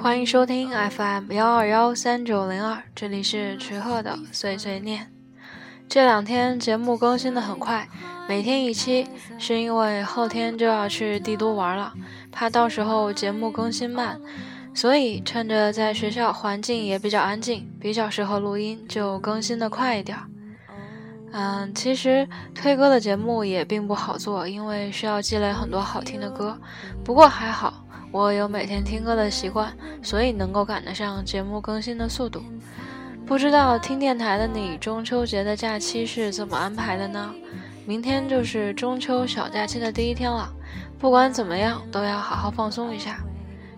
欢迎收听 FM 幺二幺三九零二，这里是池鹤的碎碎念。这两天节目更新的很快，每天一期，是因为后天就要去帝都玩了，怕到时候节目更新慢，所以趁着在学校环境也比较安静，比较适合录音，就更新的快一点。嗯，其实推歌的节目也并不好做，因为需要积累很多好听的歌。不过还好，我有每天听歌的习惯，所以能够赶得上节目更新的速度。不知道听电台的你，中秋节的假期是怎么安排的呢？明天就是中秋小假期的第一天了，不管怎么样，都要好好放松一下。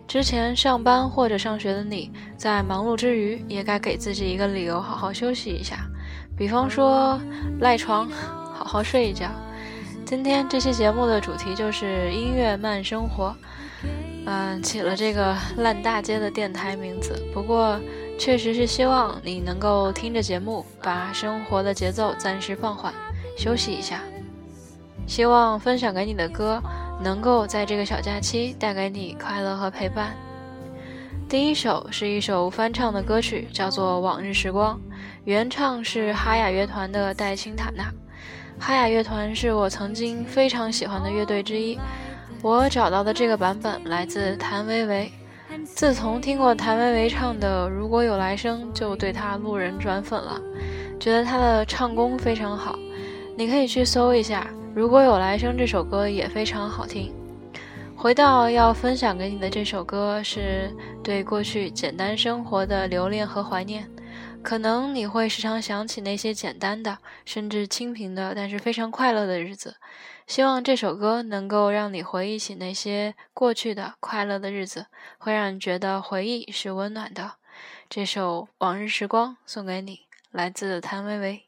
之前上班或者上学的你，在忙碌之余，也该给自己一个理由，好好休息一下。比方说赖床，好好睡一觉。今天这期节目的主题就是音乐慢生活，嗯，起了这个烂大街的电台名字。不过确实是希望你能够听着节目，把生活的节奏暂时放缓，休息一下。希望分享给你的歌，能够在这个小假期带给你快乐和陪伴。第一首是一首翻唱的歌曲，叫做《往日时光》。原唱是哈雅乐团的戴青塔娜，哈雅乐团是我曾经非常喜欢的乐队之一。我找到的这个版本来自谭维维，自从听过谭维维唱的《如果有来生》，就对她路人转粉了，觉得她的唱功非常好。你可以去搜一下《如果有来生》这首歌，也非常好听。回到要分享给你的这首歌，是对过去简单生活的留恋和怀念。可能你会时常想起那些简单的，甚至清贫的，但是非常快乐的日子。希望这首歌能够让你回忆起那些过去的快乐的日子，会让你觉得回忆是温暖的。这首《往日时光》送给你，来自谭维维。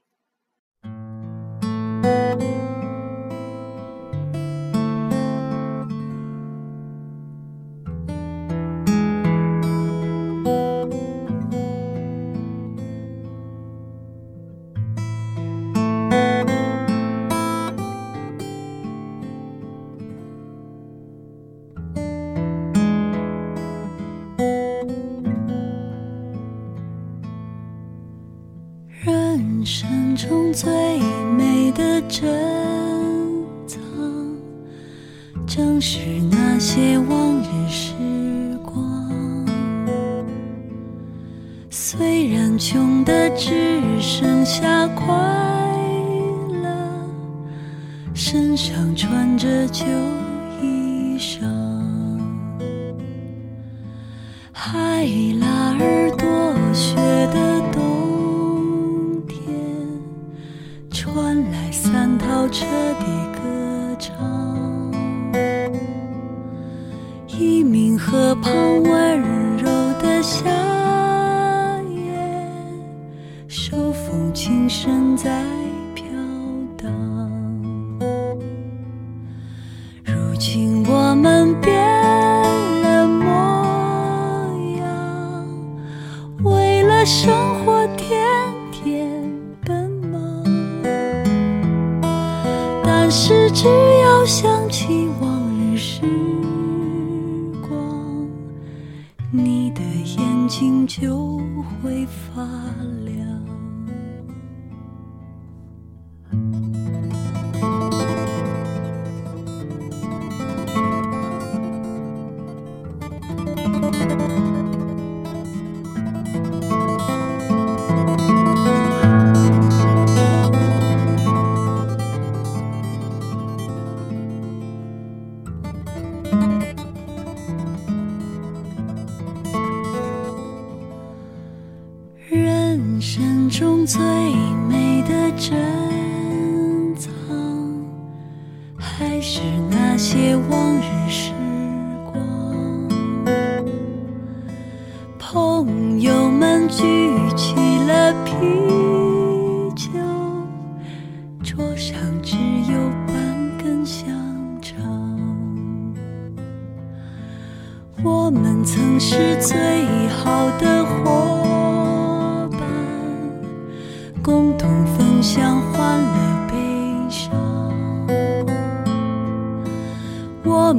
最美的珍藏，正是那些往日时河畔温柔的夏夜，手风琴声在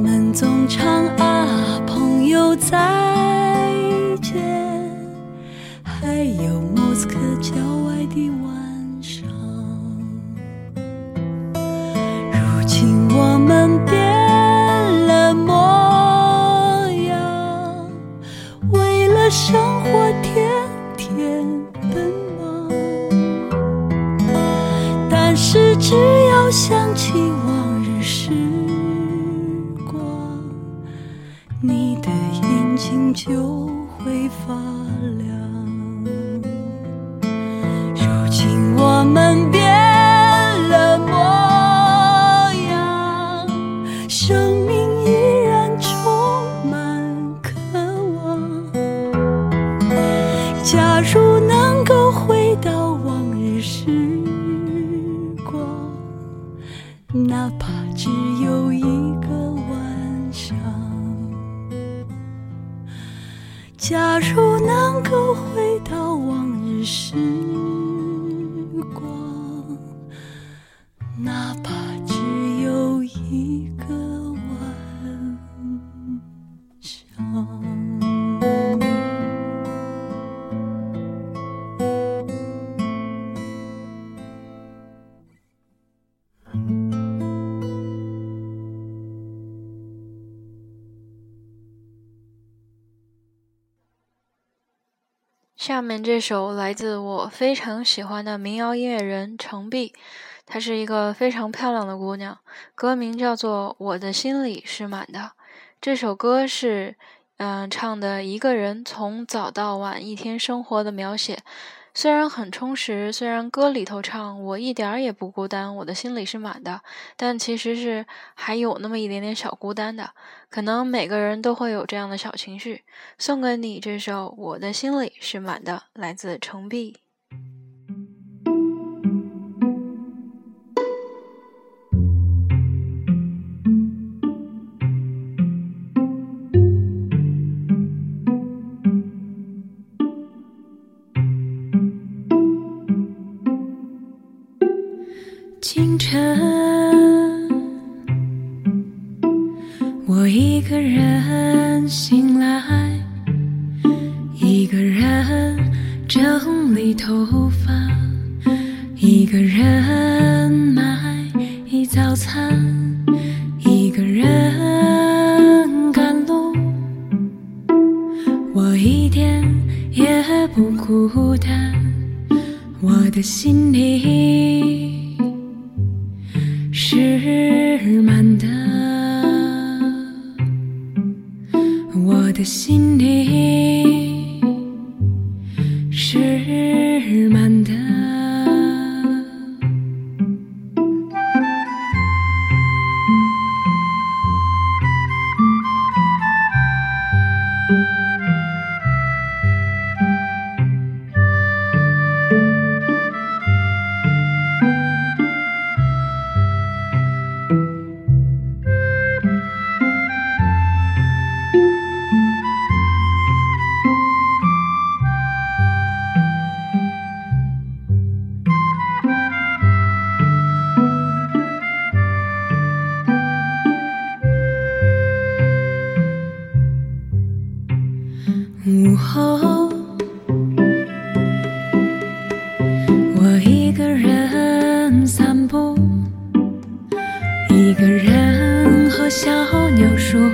们总唱啊，朋友在。下面这首来自我非常喜欢的民谣音乐人程璧，她是一个非常漂亮的姑娘，歌名叫做《我的心里是满的》。这首歌是，嗯、唱的一个人从早到晚一天生活的描写，虽然很充实，虽然歌里头唱我一点儿也不孤单，我的心里是满的，但其实是还有那么一点点小孤单的。可能每个人都会有这样的小情绪。送给你这首《我的心里是满的》，来自程璧。清晨，我一个人醒来，一个人整理头发。人和小鸟说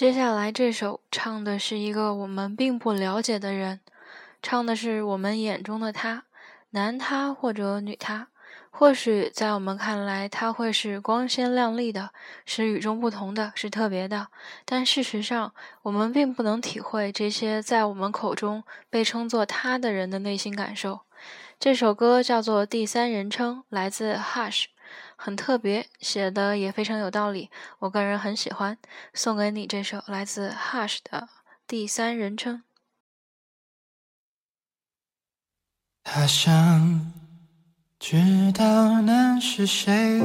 接下来这首唱的是一个我们并不了解的人，唱的是我们眼中的他，男他或者女他。或许在我们看来，他会是光鲜亮丽的，是与众不同的，是特别的。但事实上，我们并不能体会这些在我们口中被称作他的人的内心感受。这首歌叫做《第三人称》，来自 Hush。很特别，写的也非常有道理，我个人很喜欢，送给你这首来自 Hush 的第三人称。他想知道那是谁，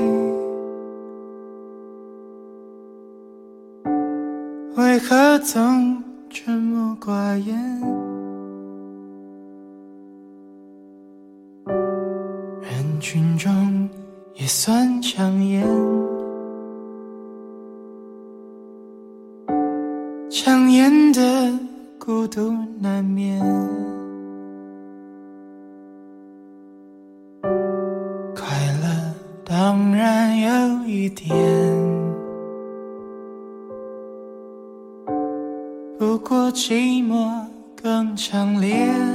为何总沉默寡言？人群中。也算抢眼，抢眼的孤独难免。快乐当然有一点，不过寂寞更强烈。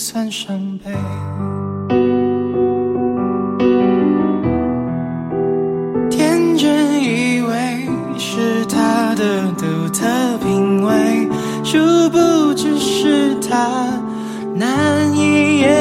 算伤悲。天真以为是他的独特品味，殊不知是他难以言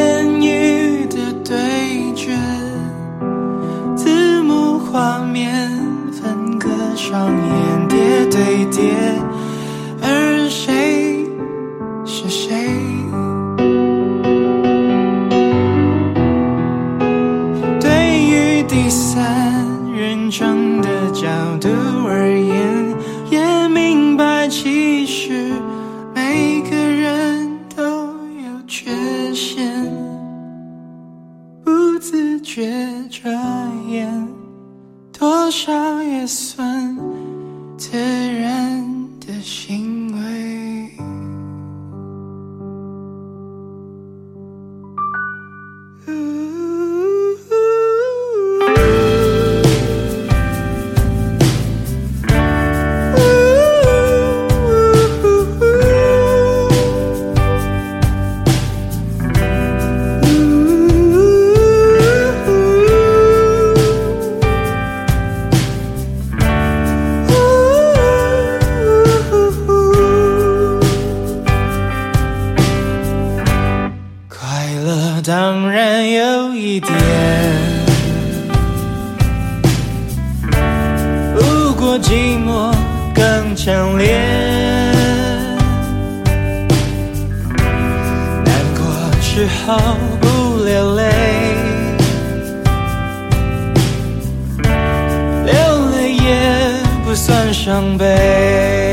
算伤悲。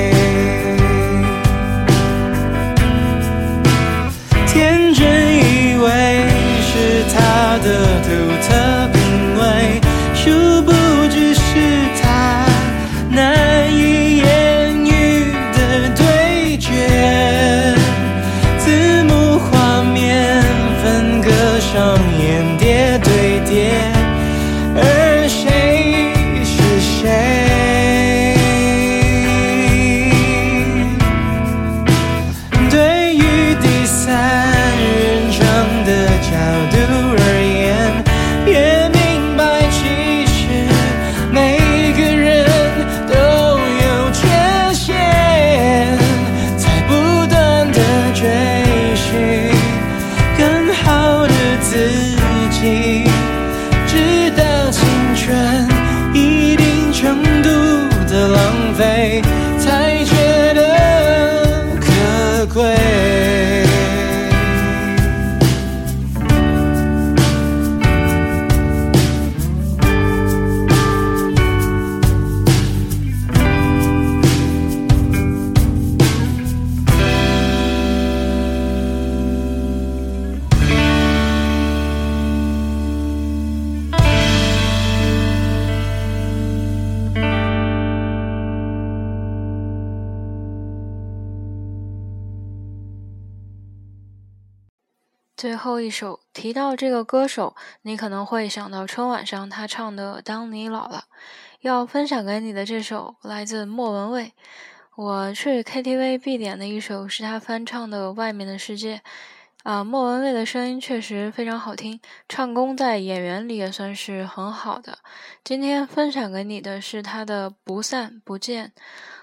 最后一首提到这个歌手，你可能会想到春晚上他唱的《当你老了》。要分享给你的这首来自莫文蔚，我去 KTV 必点的一首是他翻唱的《外面的世界》。啊，莫文蔚的声音确实非常好听，唱功在演员里也算是很好的。今天分享给你的是他的《不散不见》。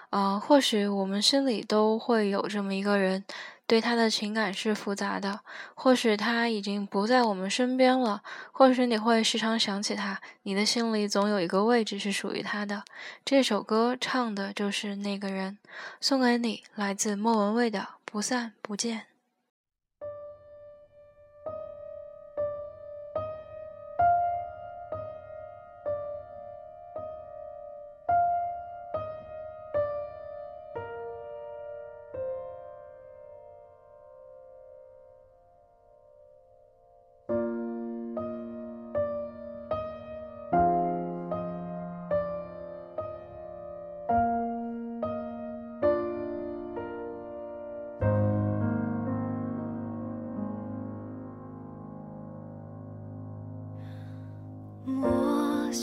啊，或许我们心里都会有这么一个人。对他的情感是复杂的，或许他已经不在我们身边了，或许你会时常想起他，你的心里总有一个位置是属于他的。这首歌唱的就是那个人，送给你，来自莫文蔚的《不散不见》。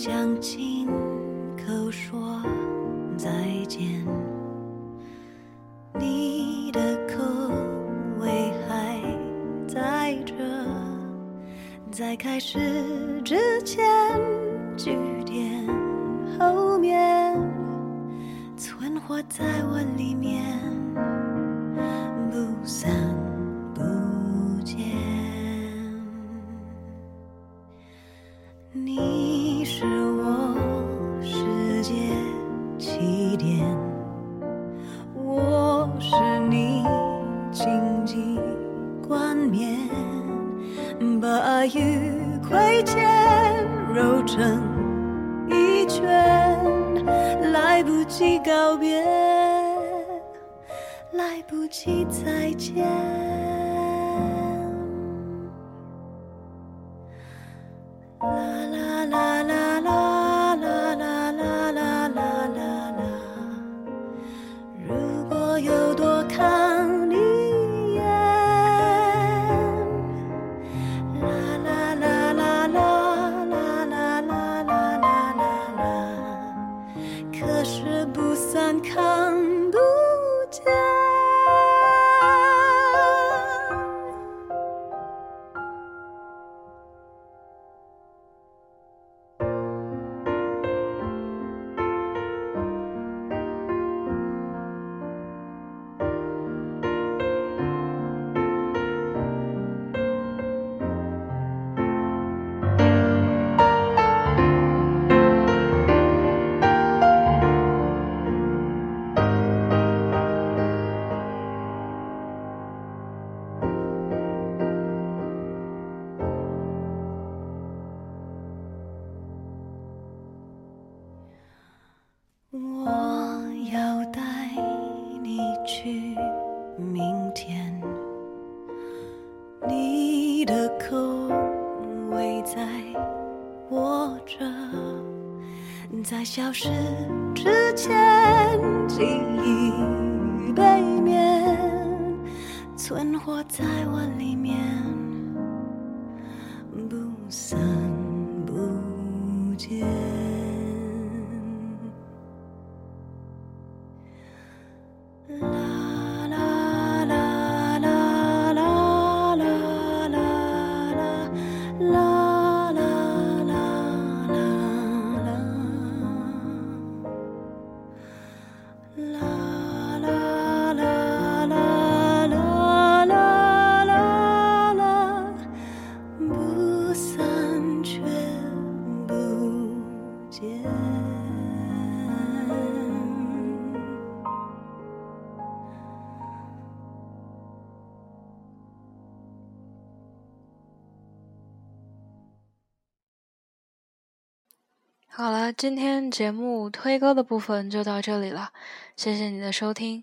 想亲口说再见，你的口味还在这，在开始之前，句点后面，存活在我里面，不散消失之前，记忆今天节目推歌的部分就到这里了，谢谢你的收听。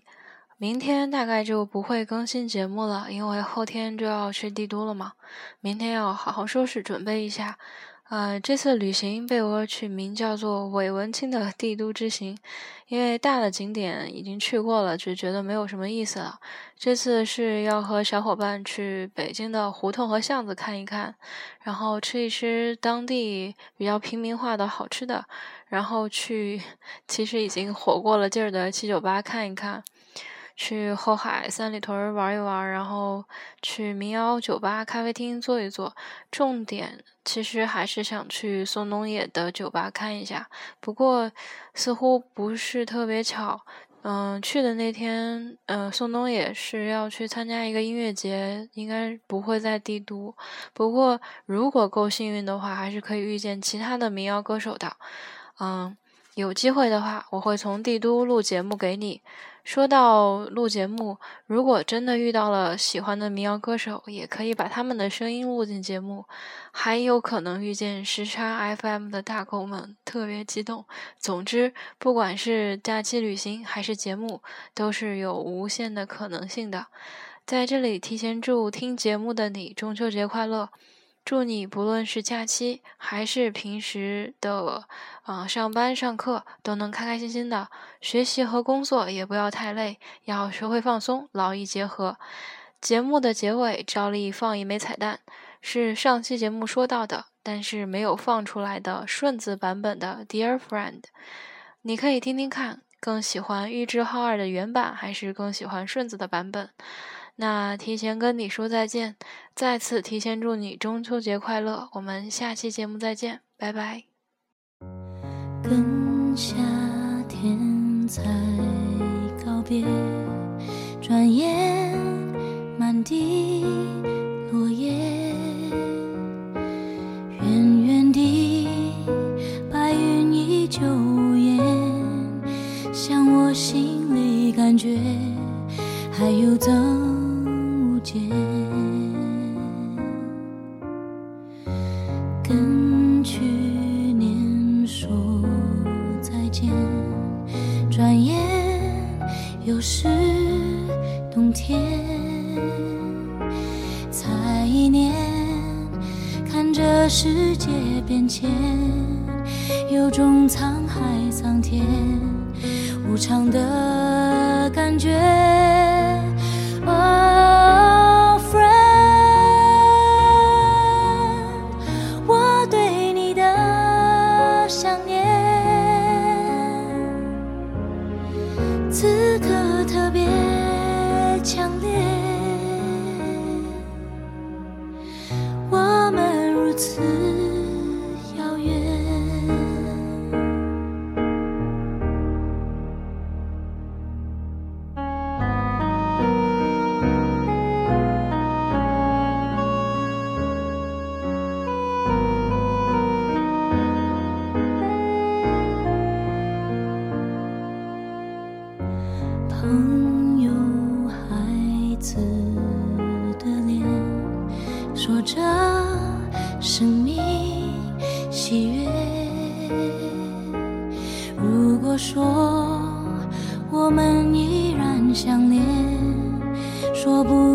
明天大概就不会更新节目了，因为后天就要去帝都了嘛。明天要好好收拾，准备一下。呃，这次旅行被我取名叫做“伪文青的帝都之行”，因为大的景点已经去过了，就觉得没有什么意思了。这次是要和小伙伴去北京的胡同和巷子看一看，然后吃一吃当地比较平民化的好吃的，然后去 其实已经火过了劲儿的七九八看一看。去后海三里屯玩一玩，然后去民谣酒吧、咖啡厅坐一坐。重点其实还是想去宋冬野的酒吧看一下。不过似乎不是特别巧，嗯，去的那天，呃，宋冬野是要去参加一个音乐节，应该不会在帝都。不过如果够幸运的话，还是可以遇见其他的民谣歌手的。嗯，有机会的话，我会从帝都录节目给你。说到录节目，如果真的遇到了喜欢的民谣歌手，也可以把他们的声音录进节目，还有可能遇见时差 FM 的大狗们，特别激动。总之，不管是假期旅行还是节目，都是有无限的可能性的。在这里，提前祝听节目的你中秋节快乐。祝你不论是假期还是平时的，呃，上班上课都能开开心心的，学习和工作也不要太累，要学会放松，劳逸结合。节目的结尾照例放一枚彩蛋，是上期节目说到的，但是没有放出来的顺子版本的《Dear Friend》，你可以听听看，更喜欢玉置浩二的原版，还是更喜欢顺子的版本？那提前跟你说再见，再次提前祝你中秋节快乐。我们下期节目再见，拜拜。跟夏天才告别，转眼满地落叶，远远地白云依旧烟，像我心里感觉还有增。又是冬天。才一年，看着世界变迁，有种沧海桑田无常的感觉。能有孩子的脸，说着生命喜悦。如果说我们依然相恋，说不。